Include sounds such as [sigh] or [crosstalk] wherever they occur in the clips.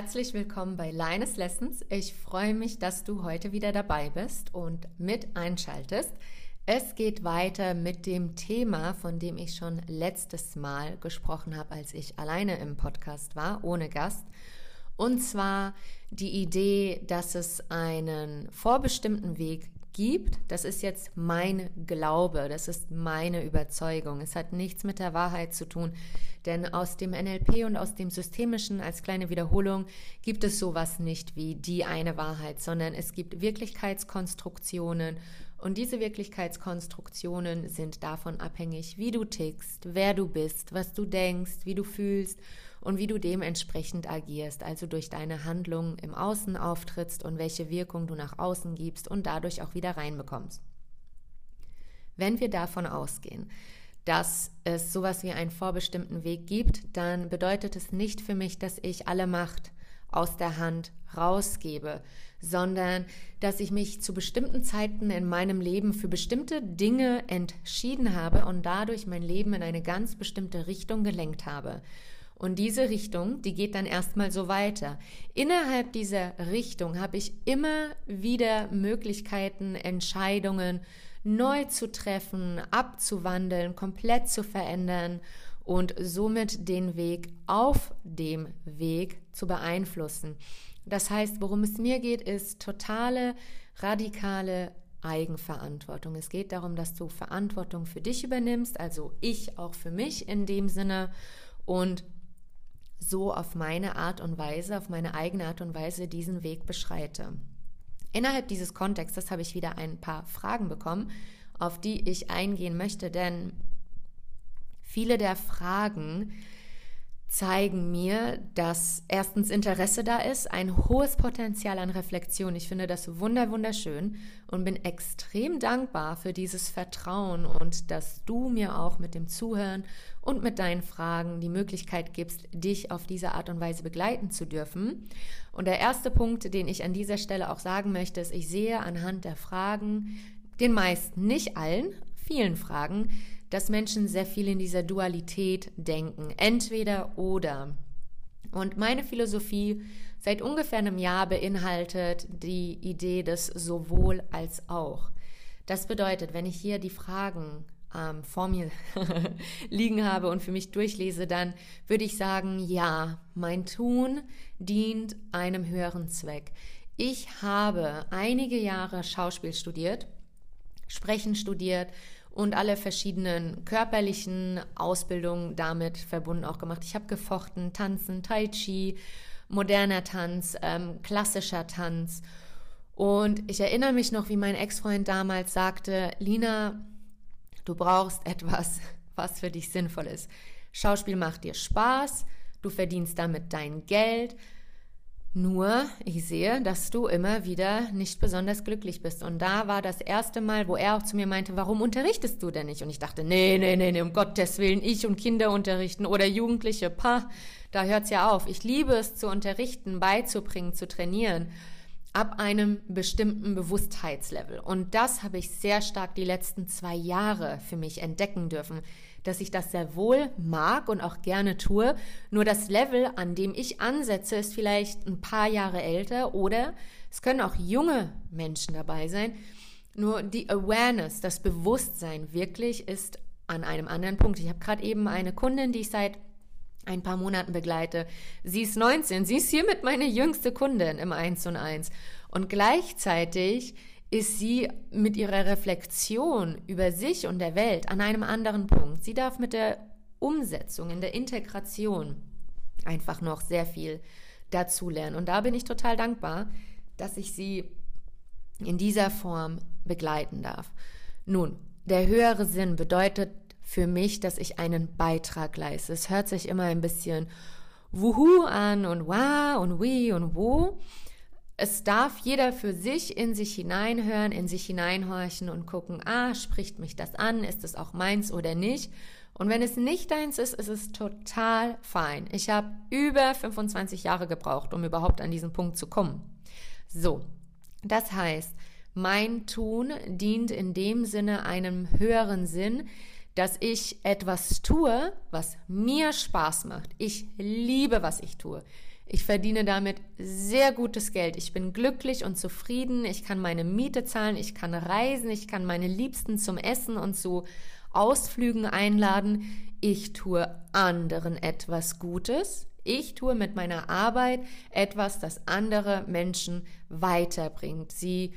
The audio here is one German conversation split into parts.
Herzlich willkommen bei Leines Lessons. Ich freue mich, dass du heute wieder dabei bist und mit einschaltest. Es geht weiter mit dem Thema, von dem ich schon letztes Mal gesprochen habe, als ich alleine im Podcast war, ohne Gast. Und zwar die Idee, dass es einen vorbestimmten Weg gibt. Das ist jetzt mein Glaube, das ist meine Überzeugung. Es hat nichts mit der Wahrheit zu tun, denn aus dem NLP und aus dem Systemischen als kleine Wiederholung gibt es sowas nicht wie die eine Wahrheit, sondern es gibt Wirklichkeitskonstruktionen und diese Wirklichkeitskonstruktionen sind davon abhängig, wie du tickst, wer du bist, was du denkst, wie du fühlst und wie du dementsprechend agierst, also durch deine Handlungen im Außen auftrittst und welche Wirkung du nach außen gibst und dadurch auch wieder reinbekommst. Wenn wir davon ausgehen, dass es sowas wie einen vorbestimmten Weg gibt, dann bedeutet es nicht für mich, dass ich alle Macht aus der Hand rausgebe, sondern dass ich mich zu bestimmten Zeiten in meinem Leben für bestimmte Dinge entschieden habe und dadurch mein Leben in eine ganz bestimmte Richtung gelenkt habe. Und diese Richtung, die geht dann erstmal so weiter. Innerhalb dieser Richtung habe ich immer wieder Möglichkeiten, Entscheidungen neu zu treffen, abzuwandeln, komplett zu verändern und somit den Weg auf dem Weg zu beeinflussen. Das heißt, worum es mir geht, ist totale, radikale Eigenverantwortung. Es geht darum, dass du Verantwortung für dich übernimmst, also ich auch für mich in dem Sinne und so auf meine Art und Weise, auf meine eigene Art und Weise diesen Weg beschreite. Innerhalb dieses Kontextes habe ich wieder ein paar Fragen bekommen, auf die ich eingehen möchte, denn viele der Fragen zeigen mir, dass erstens Interesse da ist, ein hohes Potenzial an Reflexion. Ich finde das wunder wunderschön und bin extrem dankbar für dieses Vertrauen und dass du mir auch mit dem Zuhören und mit deinen Fragen die Möglichkeit gibst, dich auf diese Art und Weise begleiten zu dürfen. Und der erste Punkt, den ich an dieser Stelle auch sagen möchte, ist, ich sehe anhand der Fragen, den meisten, nicht allen, vielen Fragen, dass Menschen sehr viel in dieser Dualität denken. Entweder oder. Und meine Philosophie seit ungefähr einem Jahr beinhaltet die Idee des sowohl als auch. Das bedeutet, wenn ich hier die Fragen ähm, vor mir [laughs] liegen habe und für mich durchlese, dann würde ich sagen, ja, mein Tun dient einem höheren Zweck. Ich habe einige Jahre Schauspiel studiert, Sprechen studiert und alle verschiedenen körperlichen Ausbildungen damit verbunden auch gemacht. Ich habe gefochten, tanzen, Tai Chi, moderner Tanz, ähm, klassischer Tanz. Und ich erinnere mich noch, wie mein Ex-Freund damals sagte, Lina, du brauchst etwas, was für dich sinnvoll ist. Schauspiel macht dir Spaß, du verdienst damit dein Geld, nur, ich sehe, dass du immer wieder nicht besonders glücklich bist. Und da war das erste Mal, wo er auch zu mir meinte, warum unterrichtest du denn nicht? Und ich dachte, nee, nee, nee, nee, um Gottes Willen, ich und Kinder unterrichten oder Jugendliche, pa, da hört's ja auf. Ich liebe es zu unterrichten, beizubringen, zu trainieren ab einem bestimmten Bewusstheitslevel. Und das habe ich sehr stark die letzten zwei Jahre für mich entdecken dürfen, dass ich das sehr wohl mag und auch gerne tue. Nur das Level, an dem ich ansetze, ist vielleicht ein paar Jahre älter oder es können auch junge Menschen dabei sein. Nur die Awareness, das Bewusstsein wirklich ist an einem anderen Punkt. Ich habe gerade eben eine Kundin, die ich seit ein paar Monaten begleite. Sie ist 19, sie ist hiermit meine jüngste Kundin im 1 und 1. Und gleichzeitig ist sie mit ihrer Reflexion über sich und der Welt an einem anderen Punkt. Sie darf mit der Umsetzung, in der Integration einfach noch sehr viel dazulernen. Und da bin ich total dankbar, dass ich sie in dieser Form begleiten darf. Nun, der höhere Sinn bedeutet für mich, dass ich einen Beitrag leiste. Es hört sich immer ein bisschen wuhu an und wa und wie und wo. Es darf jeder für sich in sich hineinhören, in sich hineinhorchen und gucken, ah, spricht mich das an, ist es auch meins oder nicht? Und wenn es nicht deins ist, ist es total fein. Ich habe über 25 Jahre gebraucht, um überhaupt an diesen Punkt zu kommen. So, das heißt, mein Tun dient in dem Sinne einem höheren Sinn, dass ich etwas tue, was mir Spaß macht. Ich liebe, was ich tue. Ich verdiene damit sehr gutes Geld. Ich bin glücklich und zufrieden. Ich kann meine Miete zahlen. Ich kann reisen. Ich kann meine Liebsten zum Essen und zu Ausflügen einladen. Ich tue anderen etwas Gutes. Ich tue mit meiner Arbeit etwas, das andere Menschen weiterbringt. Sie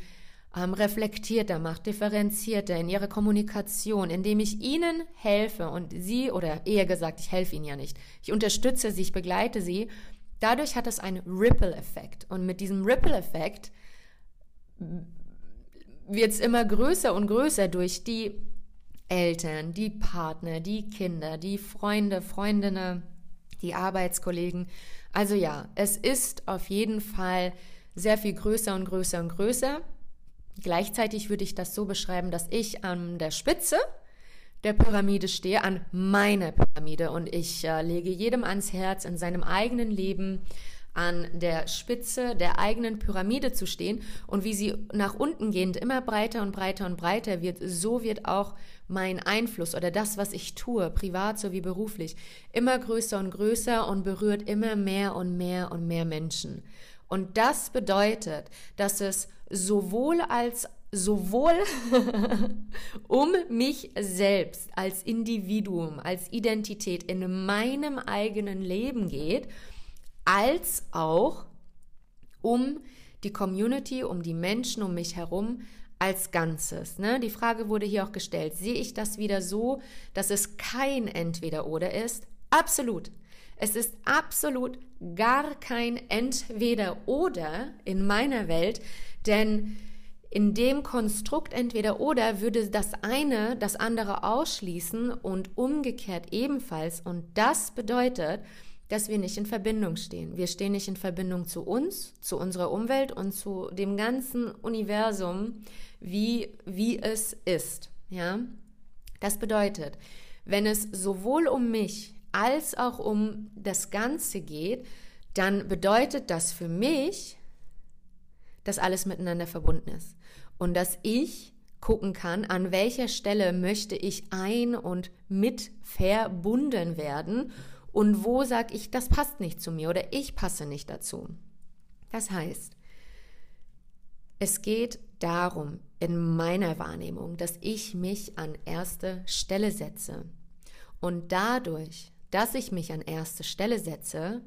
ähm, reflektierter macht, differenzierter in ihrer Kommunikation, indem ich ihnen helfe und sie, oder eher gesagt, ich helfe ihnen ja nicht, ich unterstütze sie, ich begleite sie Dadurch hat es einen Ripple-Effekt. Und mit diesem Ripple-Effekt wird es immer größer und größer durch die Eltern, die Partner, die Kinder, die Freunde, Freundinnen, die Arbeitskollegen. Also ja, es ist auf jeden Fall sehr viel größer und größer und größer. Gleichzeitig würde ich das so beschreiben, dass ich an der Spitze der Pyramide stehe, an meiner Pyramide. Und ich äh, lege jedem ans Herz, in seinem eigenen Leben an der Spitze der eigenen Pyramide zu stehen und wie sie nach unten gehend immer breiter und breiter und breiter wird, so wird auch mein Einfluss oder das, was ich tue, privat sowie beruflich, immer größer und größer und berührt immer mehr und mehr und mehr Menschen. Und das bedeutet, dass es sowohl als sowohl [laughs] um mich selbst als Individuum, als Identität in meinem eigenen Leben geht, als auch um die Community, um die Menschen um mich herum als Ganzes. Ne? Die Frage wurde hier auch gestellt. Sehe ich das wieder so, dass es kein Entweder-Oder ist? Absolut. Es ist absolut gar kein Entweder-Oder in meiner Welt, denn in dem Konstrukt entweder oder würde das eine das andere ausschließen und umgekehrt ebenfalls. Und das bedeutet, dass wir nicht in Verbindung stehen. Wir stehen nicht in Verbindung zu uns, zu unserer Umwelt und zu dem ganzen Universum, wie, wie es ist. Ja? Das bedeutet, wenn es sowohl um mich als auch um das Ganze geht, dann bedeutet das für mich, dass alles miteinander verbunden ist und dass ich gucken kann, an welcher Stelle möchte ich ein und mit verbunden werden und wo sage ich, das passt nicht zu mir oder ich passe nicht dazu. Das heißt, es geht darum, in meiner Wahrnehmung, dass ich mich an erste Stelle setze. Und dadurch, dass ich mich an erste Stelle setze,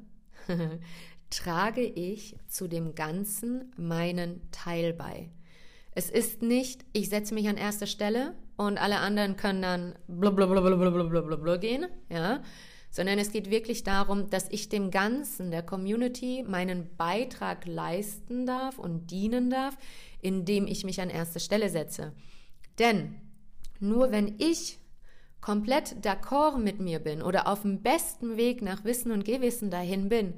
[laughs] trage ich zu dem Ganzen meinen Teil bei. Es ist nicht, ich setze mich an erster Stelle und alle anderen können dann blablabla gehen, ja, sondern es geht wirklich darum, dass ich dem Ganzen, der Community, meinen Beitrag leisten darf und dienen darf, indem ich mich an erste Stelle setze. Denn nur wenn ich komplett d'accord mit mir bin oder auf dem besten Weg nach Wissen und Gewissen dahin bin,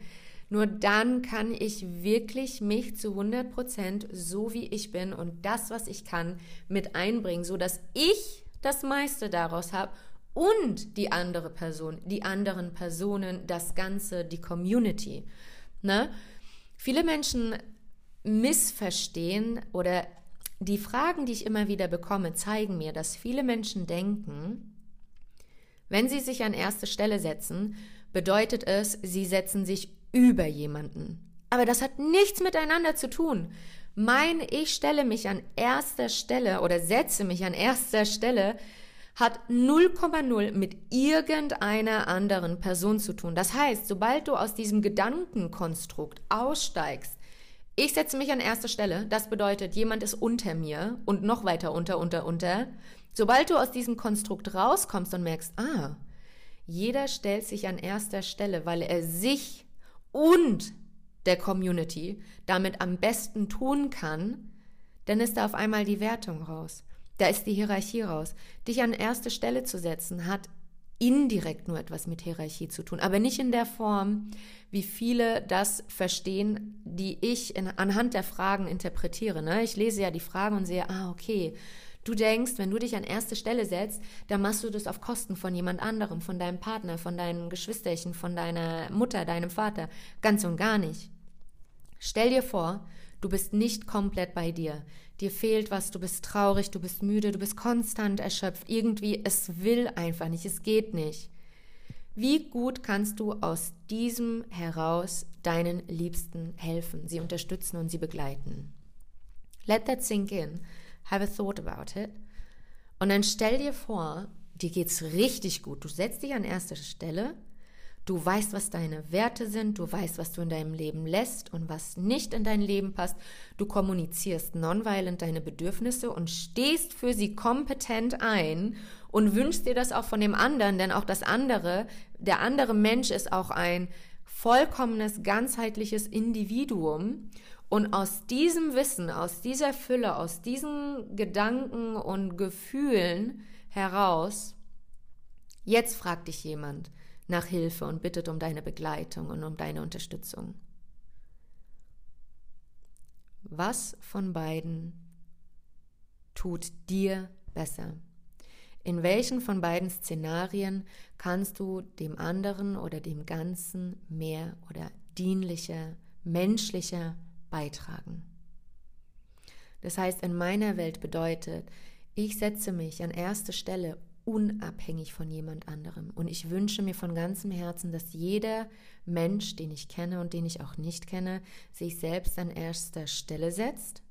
nur dann kann ich wirklich mich zu 100 Prozent so wie ich bin und das, was ich kann, mit einbringen, so dass ich das meiste daraus habe und die andere Person, die anderen Personen, das Ganze, die Community. Ne? Viele Menschen missverstehen oder die Fragen, die ich immer wieder bekomme, zeigen mir, dass viele Menschen denken, wenn sie sich an erste Stelle setzen, bedeutet es, sie setzen sich über jemanden. Aber das hat nichts miteinander zu tun. Mein Ich stelle mich an erster Stelle oder setze mich an erster Stelle hat 0,0 mit irgendeiner anderen Person zu tun. Das heißt, sobald du aus diesem Gedankenkonstrukt aussteigst, ich setze mich an erster Stelle, das bedeutet, jemand ist unter mir und noch weiter unter, unter, unter. Sobald du aus diesem Konstrukt rauskommst und merkst, ah, jeder stellt sich an erster Stelle, weil er sich und der Community damit am besten tun kann, dann ist da auf einmal die Wertung raus. Da ist die Hierarchie raus. Dich an erste Stelle zu setzen, hat indirekt nur etwas mit Hierarchie zu tun, aber nicht in der Form, wie viele das verstehen, die ich in, anhand der Fragen interpretiere. Ne? Ich lese ja die Fragen und sehe, ah, okay, Du denkst, wenn du dich an erste Stelle setzt, dann machst du das auf Kosten von jemand anderem, von deinem Partner, von deinen Geschwisterchen, von deiner Mutter, deinem Vater. Ganz und gar nicht. Stell dir vor, du bist nicht komplett bei dir. Dir fehlt was, du bist traurig, du bist müde, du bist konstant erschöpft. Irgendwie, es will einfach nicht, es geht nicht. Wie gut kannst du aus diesem heraus deinen Liebsten helfen, sie unterstützen und sie begleiten? Let that sink in. Have a thought about it. Und dann stell dir vor, dir geht's richtig gut. Du setzt dich an erste Stelle Du weißt, was deine Werte sind, du weißt, was du in deinem Leben lässt und was nicht in dein Leben passt. Du kommunizierst nonviolent deine Bedürfnisse und stehst für sie kompetent ein und wünschst dir das auch von dem anderen, denn auch das andere, der andere Mensch ist auch ein vollkommenes, ganzheitliches Individuum. Und aus diesem Wissen, aus dieser Fülle, aus diesen Gedanken und Gefühlen heraus, jetzt fragt dich jemand, nach Hilfe und bittet um deine Begleitung und um deine Unterstützung. Was von beiden tut dir besser? In welchen von beiden Szenarien kannst du dem anderen oder dem Ganzen mehr oder dienlicher, menschlicher beitragen? Das heißt, in meiner Welt bedeutet, ich setze mich an erste Stelle unabhängig von jemand anderem. Und ich wünsche mir von ganzem Herzen, dass jeder Mensch, den ich kenne und den ich auch nicht kenne, sich selbst an erster Stelle setzt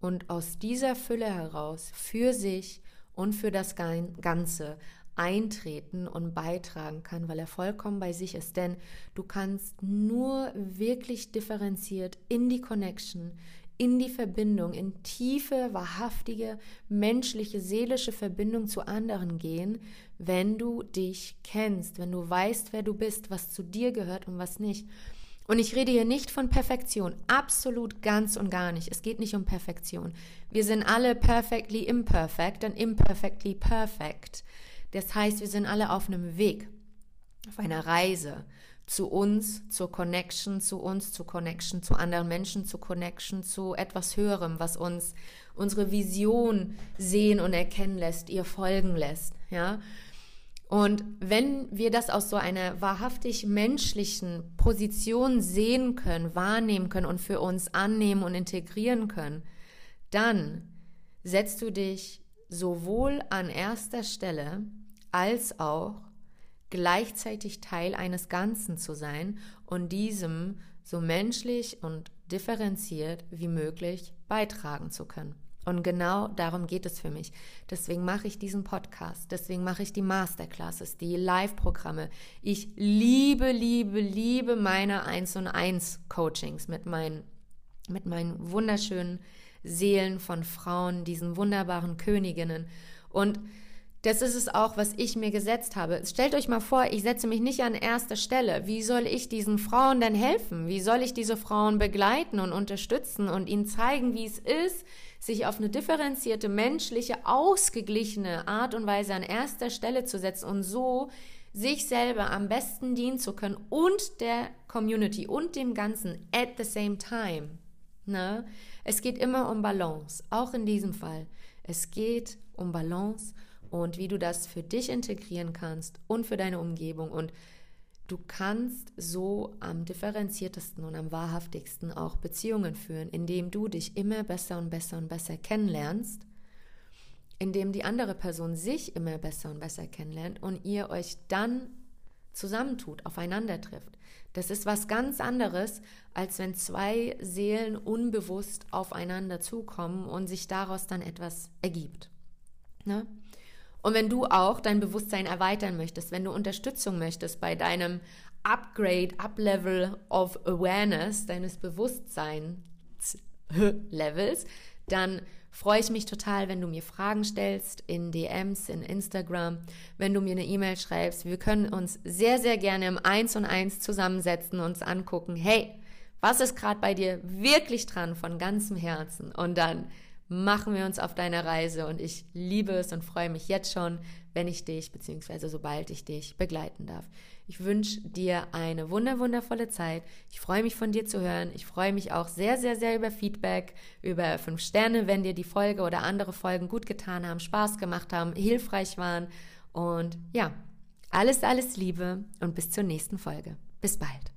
und aus dieser Fülle heraus für sich und für das Ganze eintreten und beitragen kann, weil er vollkommen bei sich ist. Denn du kannst nur wirklich differenziert in die Connection, in die Verbindung, in tiefe, wahrhaftige, menschliche, seelische Verbindung zu anderen gehen, wenn du dich kennst, wenn du weißt, wer du bist, was zu dir gehört und was nicht. Und ich rede hier nicht von Perfektion, absolut ganz und gar nicht. Es geht nicht um Perfektion. Wir sind alle perfectly imperfect und imperfectly perfect. Das heißt, wir sind alle auf einem Weg, auf einer Reise zu uns, zur Connection zu uns, zur Connection zu anderen Menschen, zur Connection zu etwas Höherem, was uns unsere Vision sehen und erkennen lässt, ihr folgen lässt, ja. Und wenn wir das aus so einer wahrhaftig menschlichen Position sehen können, wahrnehmen können und für uns annehmen und integrieren können, dann setzt du dich sowohl an erster Stelle als auch gleichzeitig Teil eines Ganzen zu sein und diesem so menschlich und differenziert wie möglich beitragen zu können. Und genau darum geht es für mich. Deswegen mache ich diesen Podcast, deswegen mache ich die Masterclasses, die Live-Programme. Ich liebe, liebe, liebe meine 1 und 1 Coachings mit meinen, mit meinen wunderschönen Seelen von Frauen, diesen wunderbaren Königinnen. Und das ist es auch, was ich mir gesetzt habe. Stellt euch mal vor, ich setze mich nicht an erster Stelle. Wie soll ich diesen Frauen denn helfen? Wie soll ich diese Frauen begleiten und unterstützen und ihnen zeigen, wie es ist, sich auf eine differenzierte, menschliche, ausgeglichene Art und Weise an erster Stelle zu setzen und so sich selber am besten dienen zu können und der Community und dem Ganzen at the same time. Ne? Es geht immer um Balance, auch in diesem Fall. Es geht um Balance und wie du das für dich integrieren kannst und für deine Umgebung. Und du kannst so am differenziertesten und am wahrhaftigsten auch Beziehungen führen, indem du dich immer besser und besser und besser kennenlernst, indem die andere Person sich immer besser und besser kennenlernt und ihr euch dann zusammentut, aufeinander trifft. Das ist was ganz anderes, als wenn zwei Seelen unbewusst aufeinander zukommen und sich daraus dann etwas ergibt. Ne? Und wenn du auch dein Bewusstsein erweitern möchtest, wenn du Unterstützung möchtest bei deinem Upgrade, Uplevel of Awareness, deines Bewusstseinslevels, [laughs] dann freue ich mich total, wenn du mir Fragen stellst in DMs, in Instagram, wenn du mir eine E-Mail schreibst. Wir können uns sehr, sehr gerne im Eins und Eins zusammensetzen, uns angucken, hey, was ist gerade bei dir wirklich dran von ganzem Herzen? Und dann machen wir uns auf deine Reise und ich liebe es und freue mich jetzt schon, wenn ich dich, beziehungsweise sobald ich dich begleiten darf. Ich wünsche dir eine wunder, wundervolle Zeit. Ich freue mich von dir zu hören. Ich freue mich auch sehr, sehr, sehr über Feedback, über fünf Sterne, wenn dir die Folge oder andere Folgen gut getan haben, Spaß gemacht haben, hilfreich waren. Und ja, alles, alles Liebe und bis zur nächsten Folge. Bis bald.